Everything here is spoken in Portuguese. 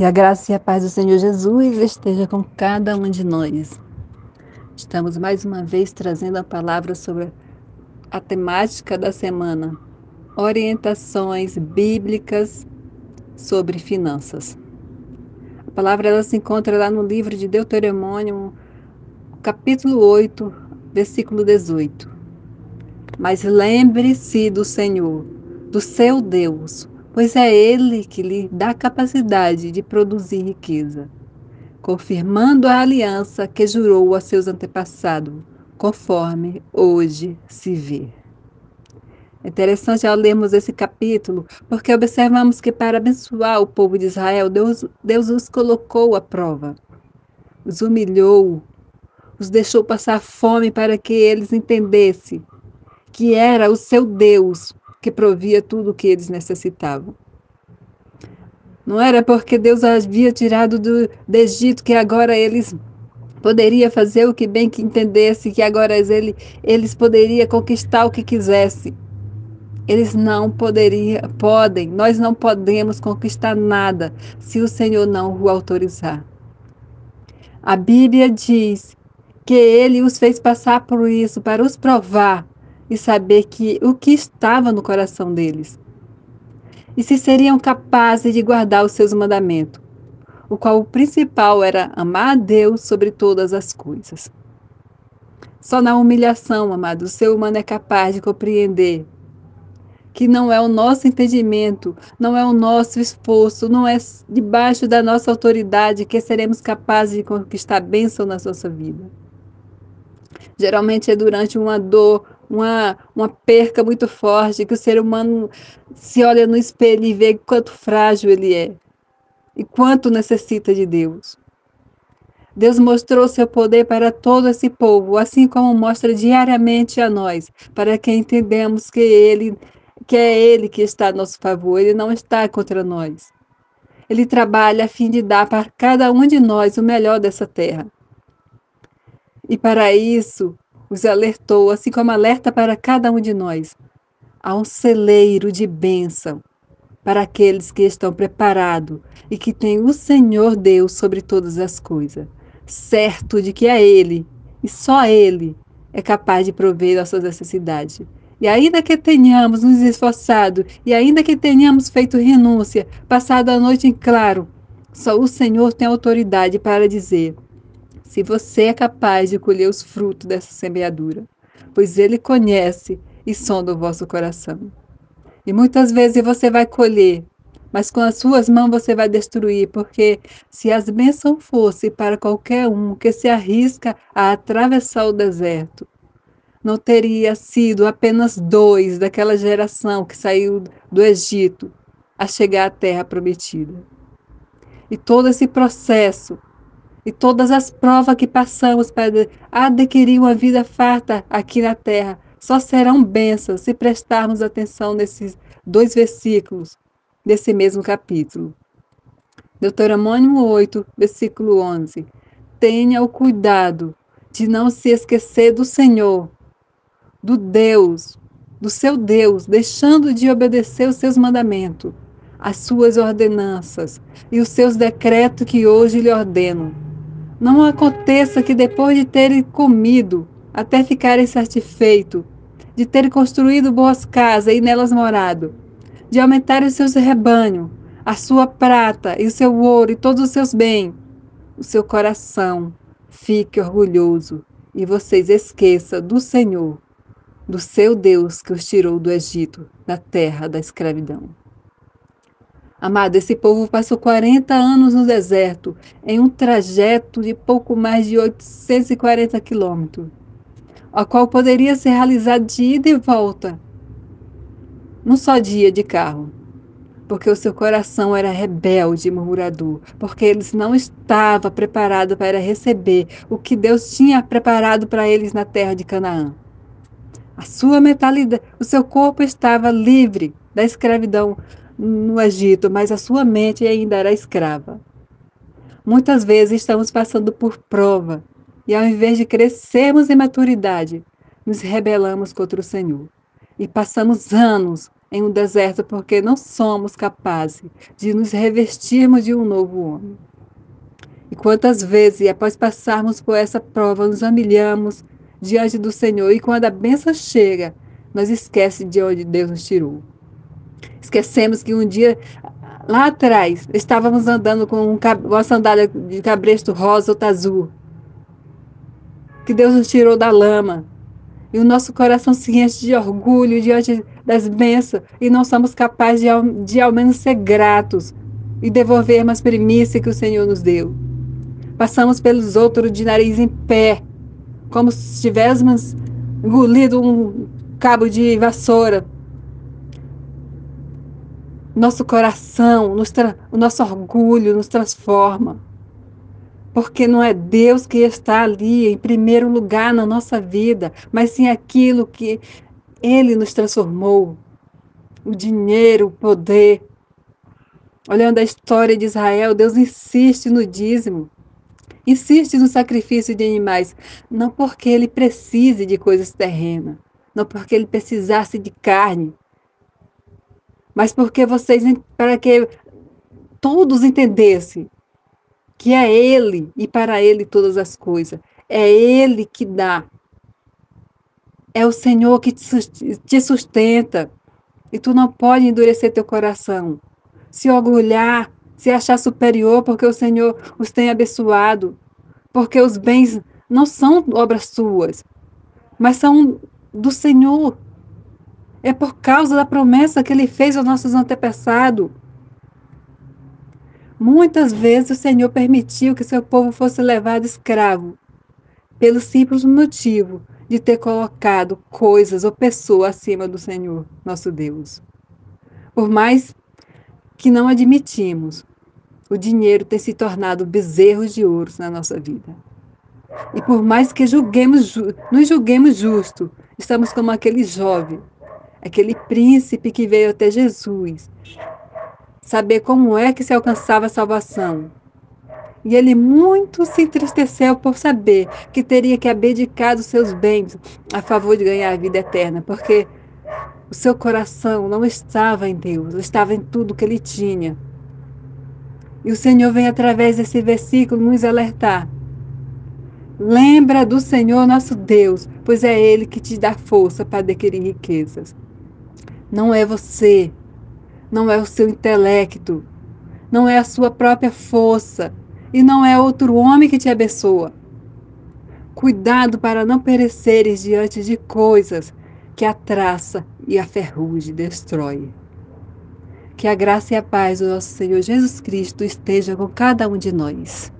Que a graça e a paz do Senhor Jesus esteja com cada um de nós. Estamos mais uma vez trazendo a palavra sobre a temática da semana: orientações bíblicas sobre finanças. A palavra ela se encontra lá no livro de Deuteronômio, capítulo 8, versículo 18. Mas lembre-se do Senhor, do seu Deus, pois é Ele que lhe dá capacidade de produzir riqueza, confirmando a aliança que jurou a seus antepassados, conforme hoje se vê. É interessante ao lermos esse capítulo, porque observamos que para abençoar o povo de Israel, Deus, Deus os colocou à prova, os humilhou, os deixou passar fome para que eles entendessem que era o seu Deus que provia tudo o que eles necessitavam. Não era porque Deus havia tirado do, do Egito que agora eles poderia fazer o que bem que entendesse, que agora ele, eles poderiam conquistar o que quisesse. Eles não poderiam, podem, nós não podemos conquistar nada se o Senhor não o autorizar. A Bíblia diz que ele os fez passar por isso para os provar e saber que o que estava no coração deles. E se seriam capazes de guardar os seus mandamentos, o qual o principal era amar a Deus sobre todas as coisas. Só na humilhação, amado, o ser humano é capaz de compreender que não é o nosso entendimento, não é o nosso esforço, não é debaixo da nossa autoridade que seremos capazes de conquistar bênção na nossa vida. Geralmente é durante uma dor, uma, uma perca muito forte, que o ser humano se olha no espelho e vê quanto frágil ele é e quanto necessita de Deus. Deus mostrou seu poder para todo esse povo, assim como mostra diariamente a nós, para que entendamos que ele que é ele que está a nosso favor, ele não está contra nós. Ele trabalha a fim de dar para cada um de nós o melhor dessa terra. E para isso, os alertou, assim como alerta para cada um de nós. Há um celeiro de bênção para aqueles que estão preparados e que têm o Senhor Deus sobre todas as coisas, certo de que é Ele e só Ele é capaz de prover nossas necessidades. E ainda que tenhamos nos esforçado, e ainda que tenhamos feito renúncia, passado a noite em claro, só o Senhor tem autoridade para dizer: se você é capaz de colher os frutos dessa semeadura, pois Ele conhece e sonda o vosso coração. E muitas vezes você vai colher, mas com as suas mãos você vai destruir, porque se as bênçãos fossem para qualquer um que se arrisca a atravessar o deserto, não teria sido apenas dois daquela geração que saiu do Egito a chegar à terra prometida. E todo esse processo e todas as provas que passamos para adquirir uma vida farta aqui na terra só serão bênçãos se prestarmos atenção nesses dois versículos desse mesmo capítulo. Deuteronômio 8, versículo 11. Tenha o cuidado de não se esquecer do Senhor, do Deus, do seu Deus, deixando de obedecer os seus mandamentos, as suas ordenanças e os seus decretos que hoje lhe ordeno não aconteça que depois de terem comido, até ficarem satisfeitos, de terem construído boas casas e nelas morado, de aumentarem os seus rebanhos, a sua prata e o seu ouro e todos os seus bens, o seu coração fique orgulhoso e vocês esqueçam do Senhor, do seu Deus que os tirou do Egito, da terra da escravidão. Amado, esse povo passou 40 anos no deserto, em um trajeto de pouco mais de 840 quilômetros, a qual poderia ser realizado de ida e volta, num só dia de carro, porque o seu coração era rebelde e murmurador, porque eles não estavam preparados para receber o que Deus tinha preparado para eles na terra de Canaã. A sua mentalidade, o seu corpo estava livre da escravidão no Egito, mas a sua mente ainda era escrava. Muitas vezes estamos passando por prova e, ao invés de crescermos em maturidade, nos rebelamos contra o Senhor e passamos anos em um deserto porque não somos capazes de nos revestirmos de um novo homem. E quantas vezes, após passarmos por essa prova, nos humilhamos diante do Senhor e quando a bênção chega, nós esquecemos de onde Deus nos tirou. Esquecemos que um dia, lá atrás, estávamos andando com uma sandália de cabresto rosa ou azul. Que Deus nos tirou da lama. E o nosso coração se enche de orgulho diante das bênçãos e não somos capazes de, de ao menos ser gratos e devolvermos as primícias que o Senhor nos deu. Passamos pelos outros de nariz em pé, como se tivéssemos engolido um cabo de vassoura. Nosso coração, o nosso orgulho nos transforma. Porque não é Deus que está ali em primeiro lugar na nossa vida, mas sim aquilo que Ele nos transformou. O dinheiro, o poder. Olhando a história de Israel, Deus insiste no dízimo. Insiste no sacrifício de animais, não porque ele precise de coisas terrenas, não porque ele precisasse de carne, mas porque vocês, para que todos entendessem que é Ele e para Ele todas as coisas. É Ele que dá. É o Senhor que te sustenta. E tu não pode endurecer teu coração, se orgulhar, se achar superior porque o Senhor os tem abençoado. Porque os bens não são obras suas, mas são do Senhor. É por causa da promessa que ele fez aos nossos antepassados. Muitas vezes o Senhor permitiu que seu povo fosse levado escravo, pelo simples motivo de ter colocado coisas ou pessoas acima do Senhor, nosso Deus. Por mais que não admitimos, o dinheiro tem se tornado bezerros de ouro na nossa vida. E por mais que julguemos, nos julguemos justo, estamos como aquele jovem, aquele príncipe que veio até Jesus saber como é que se alcançava a salvação. E ele muito se entristeceu por saber que teria que abdicar dos seus bens a favor de ganhar a vida eterna, porque o seu coração não estava em Deus, estava em tudo que ele tinha. E o Senhor vem através desse versículo nos alertar. Lembra do Senhor nosso Deus, pois é Ele que te dá força para adquirir riquezas. Não é você, não é o seu intelecto, não é a sua própria força e não é outro homem que te abençoa. Cuidado para não pereceres diante de coisas que a traça e a ferrugem destrói. Que a graça e a paz do nosso Senhor Jesus Cristo esteja com cada um de nós.